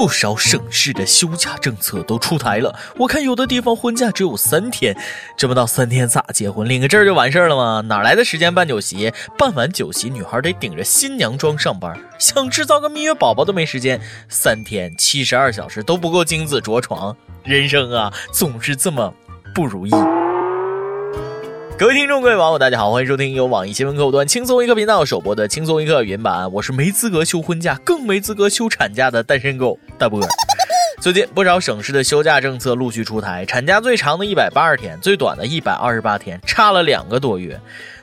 不少省市的休假政策都出台了。我看有的地方婚假只有三天，这么到三天咋结婚？领个证就完事儿了吗？哪来的时间办酒席？办完酒席，女孩得顶着新娘妆上班，想制造个蜜月宝宝都没时间。三天七十二小时都不够精子着床，人生啊，总是这么不如意。各位听众，各位网友，大家好，欢迎收听由网易新闻客户端轻松一刻频道首播的轻松一刻原版。我是没资格休婚假，更没资格休产假的单身狗大波。最近不少省市的休假政策陆续出台，产假最长的一百八十天，最短的一百二十八天，差了两个多月。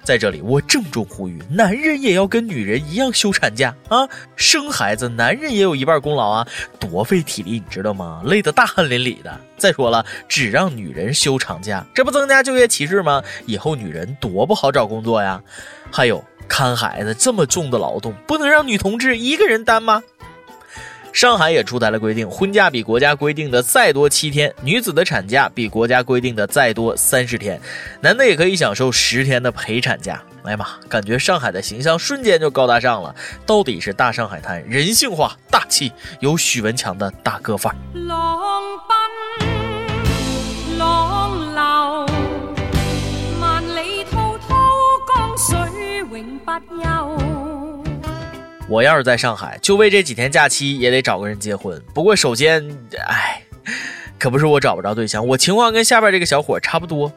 在这里，我郑重呼吁，男人也要跟女人一样休产假啊！生孩子，男人也有一半功劳啊，多费体力，你知道吗？累得大汗淋漓的。再说了，只让女人休长假，这不增加就业歧视吗？以后女人多不好找工作呀！还有看孩子这么重的劳动，不能让女同志一个人担吗？上海也出台了规定，婚假比国家规定的再多七天，女子的产假比国家规定的再多三十天，男的也可以享受十天的陪产假。哎呀妈，感觉上海的形象瞬间就高大上了，到底是大上海滩，人性化、大气，有许文强的大哥范儿。浪奔浪流，万里滔滔江水永不休。我要是在上海，就为这几天假期也得找个人结婚。不过首先，哎，可不是我找不着对象，我情况跟下边这个小伙差不多。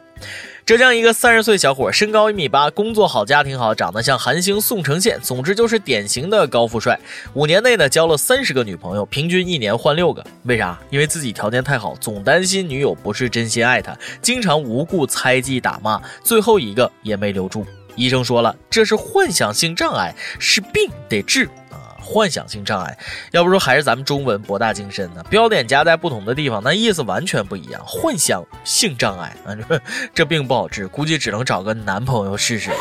浙江一个三十岁小伙，身高一米八，工作好，家庭好，长得像韩星宋承宪，总之就是典型的高富帅。五年内呢，交了三十个女朋友，平均一年换六个。为啥？因为自己条件太好，总担心女友不是真心爱他，经常无故猜忌打骂，最后一个也没留住。医生说了，这是幻想性障碍，是病得治啊！幻想性障碍，要不说还是咱们中文博大精深呢。标点加在不同的地方，那意思完全不一样。幻想性障碍啊，这病不好治，估计只能找个男朋友试试。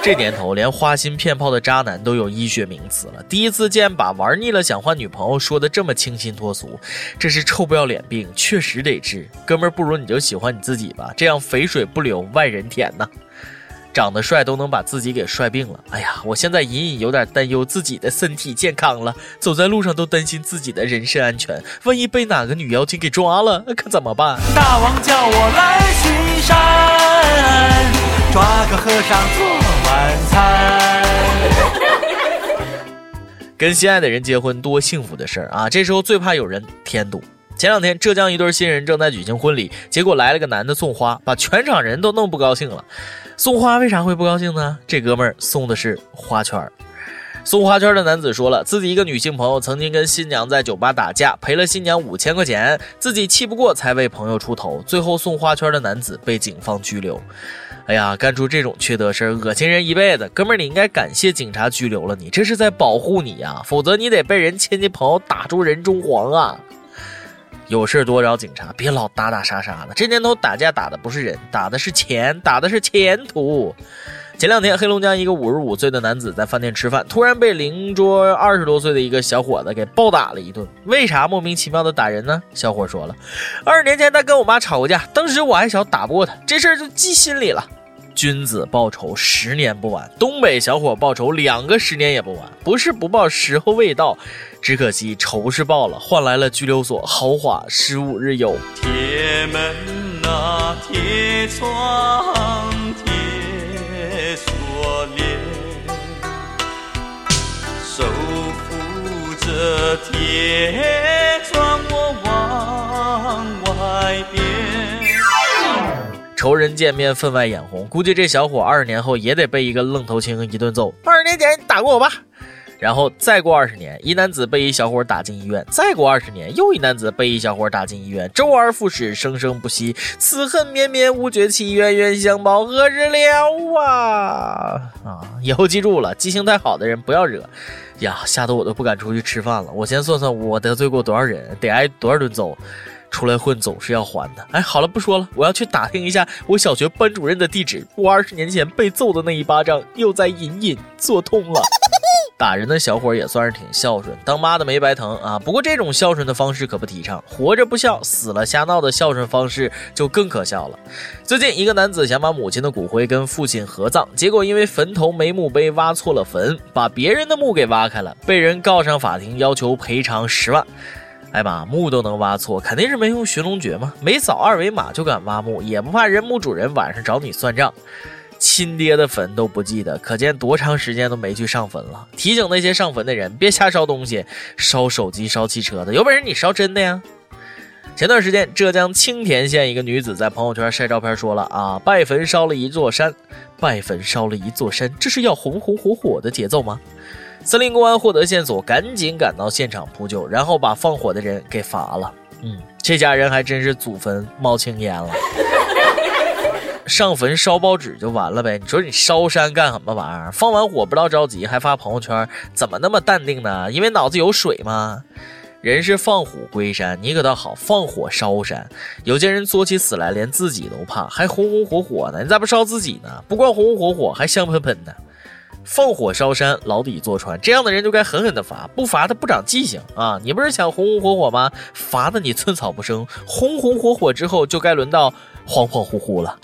这年头，连花心骗炮的渣男都有医学名词了。第一次见把玩腻了想换女朋友说的这么清新脱俗，这是臭不要脸病，确实得治。哥们儿，不如你就喜欢你自己吧，这样肥水不流外人田呐。长得帅都能把自己给帅病了，哎呀，我现在隐隐有点担忧自己的身体健康了，走在路上都担心自己的人身安全，万一被哪个女妖精给抓了，可怎么办？大王叫我来巡山，抓个和尚做晚餐。跟心爱的人结婚多幸福的事儿啊！这时候最怕有人添堵。前两天，浙江一对新人正在举行婚礼，结果来了个男的送花，把全场人都弄不高兴了。送花为啥会不高兴呢？这哥们儿送的是花圈儿送花圈的男子说了，自己一个女性朋友曾经跟新娘在酒吧打架，赔了新娘五千块钱，自己气不过才为朋友出头，最后送花圈的男子被警方拘留。哎呀，干出这种缺德事儿，恶心人一辈子。哥们儿，你应该感谢警察拘留了你，这是在保护你呀，否则你得被人亲戚朋友打出人中黄啊。有事多找警察，别老打打杀杀的。这年头打架打的不是人，打的是钱，打的是前途。前两天，黑龙江一个五十五岁的男子在饭店吃饭，突然被邻桌二十多岁的一个小伙子给暴打了一顿。为啥莫名其妙的打人呢？小伙说了，二十年前他跟我妈吵过架，当时我还小，打不过他，这事儿就记心里了。君子报仇，十年不晚。东北小伙报仇，两个十年也不晚。不是不报，时候未到。只可惜仇是报了，换来了拘留所豪华十五日游。铁门啊，铁窗，铁锁链，守护着铁仇人见面分外眼红，估计这小伙二十年后也得被一个愣头青一顿揍。二十年前打过我吧，然后再过二十年，一男子被一小伙打进医院；再过二十年，又一男子被一小伙打进医院，周而复始，生生不息，此恨绵绵无绝期，冤冤相报何时了啊啊！以后记住了，记性太好的人不要惹呀，吓得我都不敢出去吃饭了。我先算算我得罪过多少人，得挨多少顿揍。出来混总是要还的。哎，好了，不说了，我要去打听一下我小学班主任的地址。我二十年前被揍的那一巴掌又在隐隐作痛了。打人的小伙也算是挺孝顺，当妈的没白疼啊。不过这种孝顺的方式可不提倡，活着不孝，死了瞎闹的孝顺方式就更可笑了。最近，一个男子想把母亲的骨灰跟父亲合葬，结果因为坟头没墓碑，挖错了坟，把别人的墓给挖开了，被人告上法庭，要求赔偿十万。哎妈，墓都能挖错，肯定是没用寻龙诀嘛？没扫二维码就敢挖墓，也不怕人墓主人晚上找你算账？亲爹的坟都不记得，可见多长时间都没去上坟了。提醒那些上坟的人，别瞎烧东西，烧手机、烧汽车的，有本事你烧真的呀！前段时间，浙江青田县一个女子在朋友圈晒照片，说了啊，拜坟烧了一座山，拜坟烧了一座山，这是要红红火火的节奏吗？森林公安获得线索，赶紧赶到现场扑救，然后把放火的人给罚了。嗯，这家人还真是祖坟冒青烟了。上坟烧报纸就完了呗？你说你烧山干什么玩意儿？放完火不知道着急，还发朋友圈，怎么那么淡定呢？因为脑子有水吗？人是放虎归山，你可倒好，放火烧山。有些人作起死来连自己都怕，还红红火火呢。你咋不烧自己呢？不光红红火火，还香喷喷的。放火烧山，牢底坐穿，这样的人就该狠狠的罚，不罚他不长记性啊！你不是想红红火火吗？罚的你寸草不生，红红火火之后就该轮到恍恍惚惚了。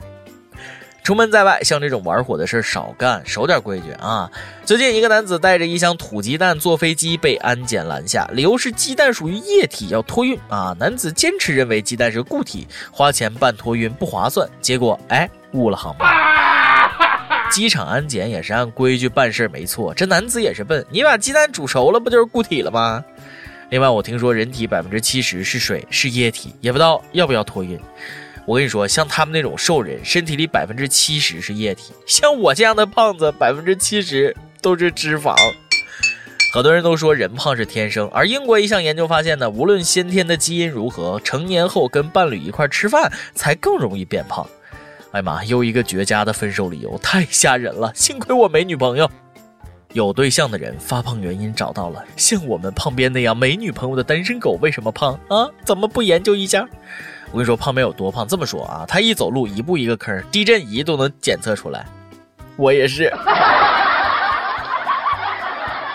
出门在外，像这种玩火的事少干，守点规矩啊！最近，一个男子带着一箱土鸡蛋坐飞机被安检拦下，理由是鸡蛋属于液体，要托运啊！男子坚持认为鸡蛋是固体，花钱办托运不划算，结果哎误了航班。机场安检也是按规矩办事没错，这男子也是笨，你把鸡蛋煮熟了，不就是固体了吗？另外，我听说人体百分之七十是水，是液体，也不知道要不要托运。我跟你说，像他们那种瘦人，身体里百分之七十是液体；像我这样的胖子，百分之七十都是脂肪。很多人都说人胖是天生，而英国一项研究发现呢，无论先天的基因如何，成年后跟伴侣一块吃饭才更容易变胖。哎妈，又一个绝佳的分手理由，太吓人了！幸亏我没女朋友。有对象的人发胖原因找到了，像我们胖边那样没女朋友的单身狗为什么胖啊？怎么不研究一下？我跟你说，胖边有多胖？这么说啊，他一走路一步一个坑，地震仪都能检测出来。我也是。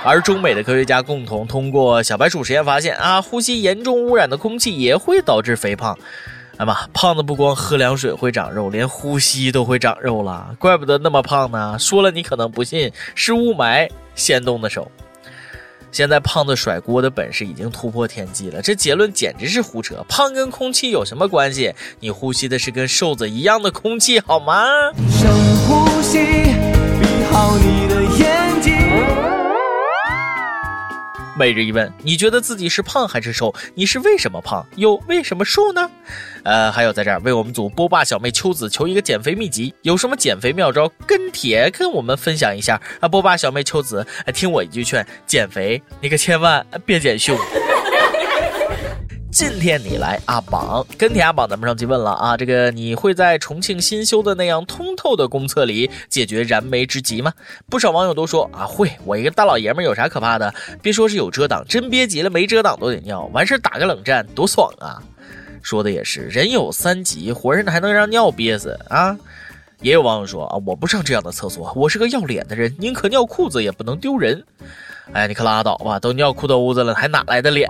而中美的科学家共同通过小白鼠实验发现啊，呼吸严重污染的空气也会导致肥胖。哎妈，胖子不光喝凉水会长肉，连呼吸都会长肉了，怪不得那么胖呢。说了你可能不信，是雾霾先动的手。现在胖子甩锅的本事已经突破天际了，这结论简直是胡扯！胖跟空气有什么关系？你呼吸的是跟瘦子一样的空气，好吗？深呼吸，闭好你每日一问：你觉得自己是胖还是瘦？你是为什么胖，又为什么瘦呢？呃，还有在这儿为我们组波霸小妹秋子求一个减肥秘籍，有什么减肥妙招跟帖跟我们分享一下啊！波霸小妹秋子，听我一句劝，减肥你可千万别减胸。今天你来阿榜跟帖阿榜，咱们上期问了啊，这个你会在重庆新修的那样通透的公厕里解决燃眉之急吗？不少网友都说啊会，我一个大老爷们有啥可怕的？别说是有遮挡，真憋急了没遮挡都得尿，完事儿打个冷战多爽啊！说的也是，人有三急，活人还能让尿憋死啊？也有网友说啊，我不上这样的厕所，我是个要脸的人，宁可尿裤子也不能丢人。哎，你可拉倒吧，都尿裤兜子了，还哪来的脸？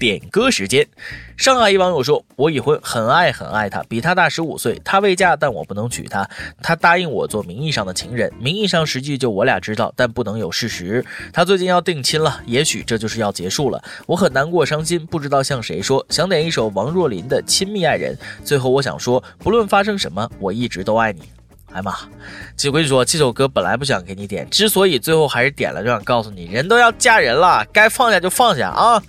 点歌时间，上海一网友说：“我已婚，很爱很爱他，比他大十五岁。他未嫁，但我不能娶她。他答应我做名义上的情人，名义上实际就我俩知道，但不能有事实。他最近要定亲了，也许这就是要结束了。我很难过伤心，不知道向谁说。想点一首王若琳的《亲密爱人》。最后我想说，不论发生什么，我一直都爱你。哎妈，我跟你说，这首歌本来不想给你点，之所以最后还是点了，就想告诉你，人都要嫁人了，该放下就放下啊。”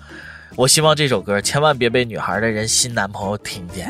我希望这首歌千万别被女孩的人新男朋友听见。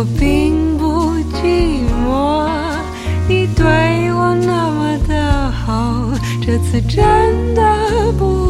我并不寂寞，你对我那么的好，这次真的不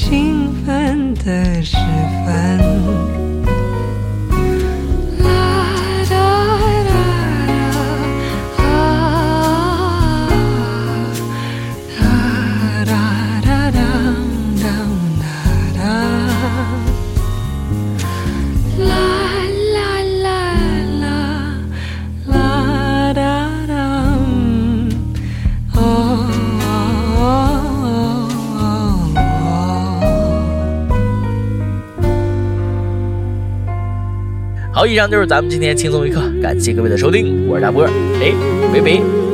兴奋的时好，以上就是咱们今天轻松一刻，感谢各位的收听，我是大波，哎，拜拜。